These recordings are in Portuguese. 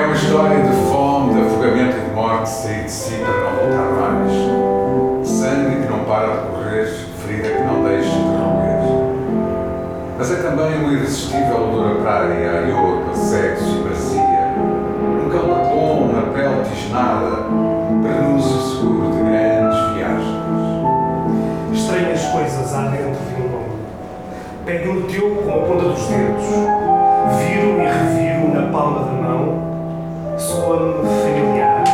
É uma história de fome, de afogamento e de morte, sair de si para não voltar mais. Sangue que não para de correr, ferida que não deixa de romper. Mas é também um irresistível odor a praia, a iodo, a sexo e bacia. Um calor bom, uma pele tisnada, prenúncio seguro de grandes viagens. Estranhas coisas há dentro de um. Pego no teu com a ponta dos dedos, viro e reviro na palma da mão soa-me familiar,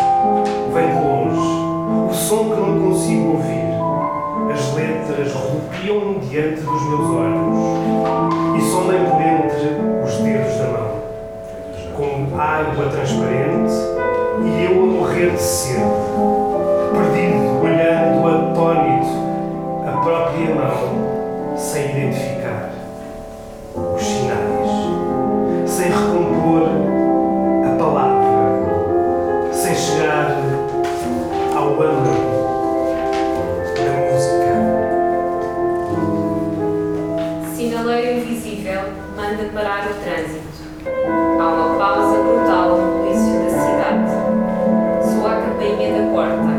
vem de longe, o som que não consigo ouvir. As letras rodopiam diante dos meus olhos e sondem por entre os dedos da mão, como água transparente e eu a morrer de sede, Sinaleiro invisível manda parar o trânsito. Há uma pausa brutal no bulício da cidade. Soa a campainha da porta.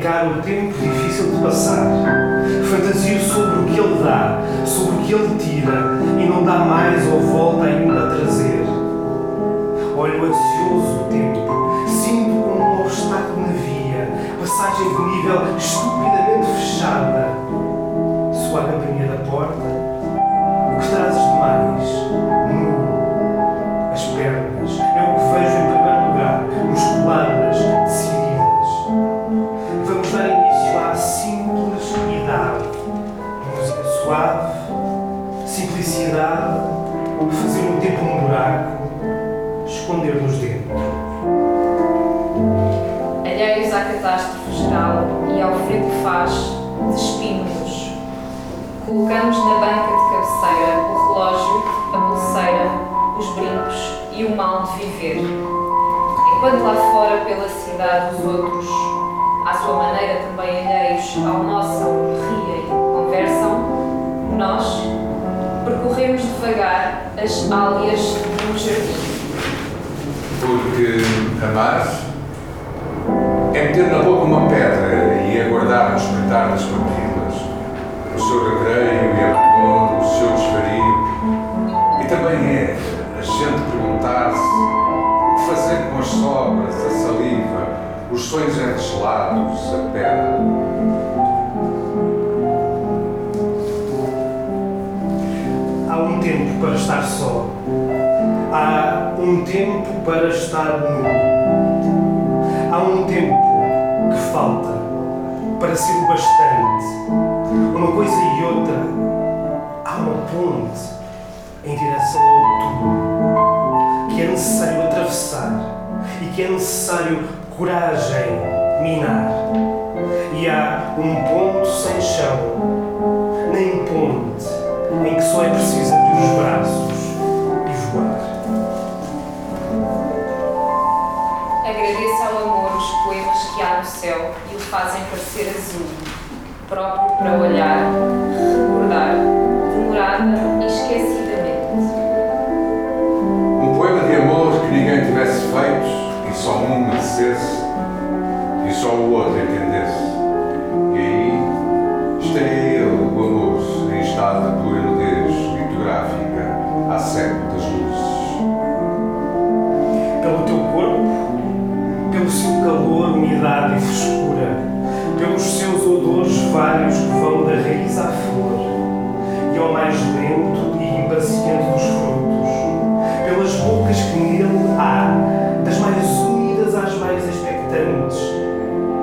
Mesmos. Encaro o tempo difícil de passar. Fantasio sobre o que ele dá, sobre o que ele tira e não dá mais ou volta ainda a trazer. Olho ansioso o tempo, sinto como um obstáculo na via, passagem de nível estupidamente fechada. Soa a campainha da porta. O que trazes de simplicidade, fazer no tempo um buraco, esconder-nos dentro. Alheios à catástrofe geral e ao frio que faz, despimos-nos. Colocamos na banca de cabeceira o relógio, a pulseira, os brincos e o mal de viver. Enquanto lá fora pela cidade os outros, à sua maneira também alheios nosso, riem, conversam, nós percorremos devagar as de um jardim. Porque amar é meter na boca uma pedra e aguardar no espreitar das papilas, o seu recreio e abandono, o seu desvario. E também é a gente perguntar-se o que fazer com as sobras, a saliva, os sonhos enregelados, a pedra. Tempo para estar só. Há um tempo para estar nu. Há um tempo que falta para ser o bastante. Uma coisa e outra. Há uma ponte em direção ao tudo que é necessário atravessar e que é necessário coragem minar. E há um ponto sem chão, nem ponte, em que só é preciso próprio para olhar, recordar, demorada e esquecidamente. Um poema de amor que ninguém tivesse feito e só um merecesse e só o outro entendesse. E aí estaria ele, o amor, em estado de pura nudez litográfica, há século das luzes. Pelo teu corpo, pelo seu calor, umidade e frescura, pelos seus odores vários que vão da raiz à flor, e ao mais lento e impaciente dos frutos, pelas bocas que nele há, das mais úmidas às mais expectantes,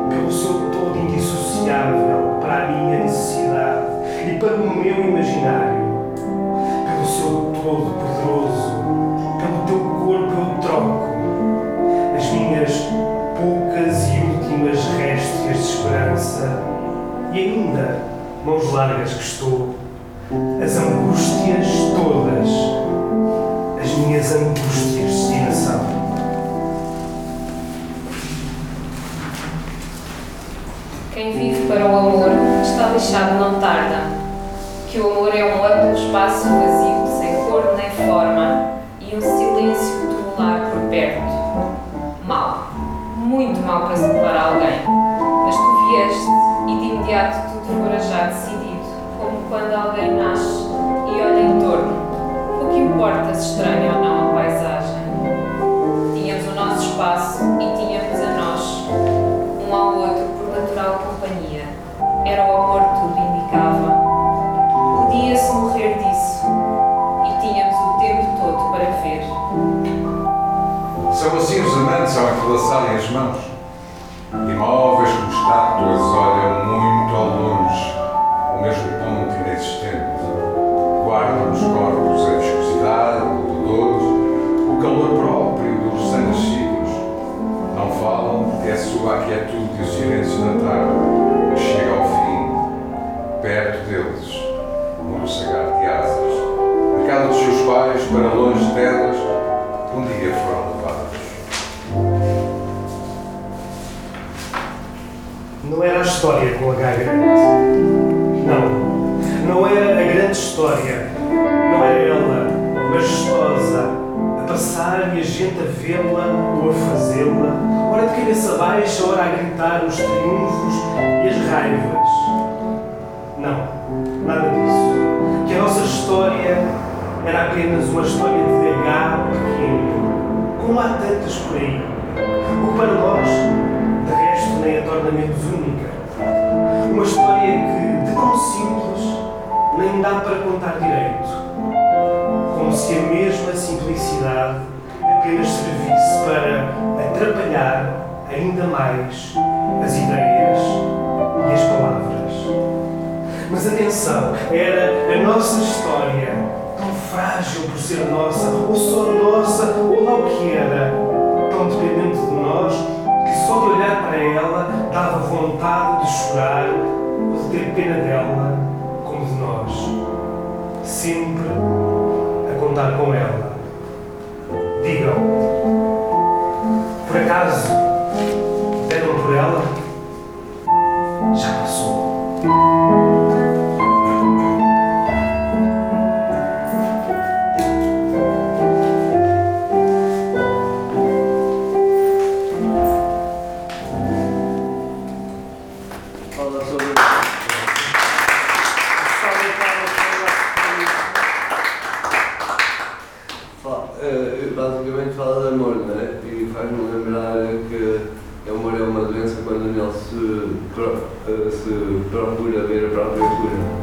pelo seu todo indissociável para a minha necessidade e para o meu imaginário, esperança e ainda, mãos largas que estou, as angústias todas, as minhas angústias de destinação. Quem vive para o amor está deixado não tarda. Que o amor é um amplo espaço vazio, sem cor nem forma, e um silêncio tubular por perto. Mal, muito mal para separar alguém. Imediato tudo fora já decidido, como quando alguém nasce e olha em torno. O que importa se estranha ou não a paisagem? Tínhamos o nosso espaço e tínhamos a nós, um ao outro por natural companhia. Era o amor tudo indicava. Podia-se morrer disso e tínhamos o tempo todo para ver. São assim os amantes ao entrelaçarem as mãos. Imóveis como estátuas Não era a história com H grande. Não. Não era a grande história. Não era ela, majestosa, a passar e a gente a vê-la ou a fazê-la, ora de cabeça baixa, ora a gritar os triunfos e as raivas. Não, nada disso. Que a nossa história era apenas uma história de H pequeno, como há tantas por aí. O que para nós, menos única. Uma história que, de tão simples, nem dá para contar direito. Como se a mesma simplicidade apenas servisse para atrapalhar ainda mais as ideias e as palavras. Mas atenção, era a nossa história, tão frágil por ser nossa, ou só nossa, ou lá o que era, tão dependente de nós, só de olhar para ela dava vontade de chorar ou de ter pena dela, como de nós. Sempre a contar com ela. Digam, por acaso Basicamente fala de amor, não é? E faz-me lembrar que o amor é uma doença quando nele se, eh, se procura ver a própria cura.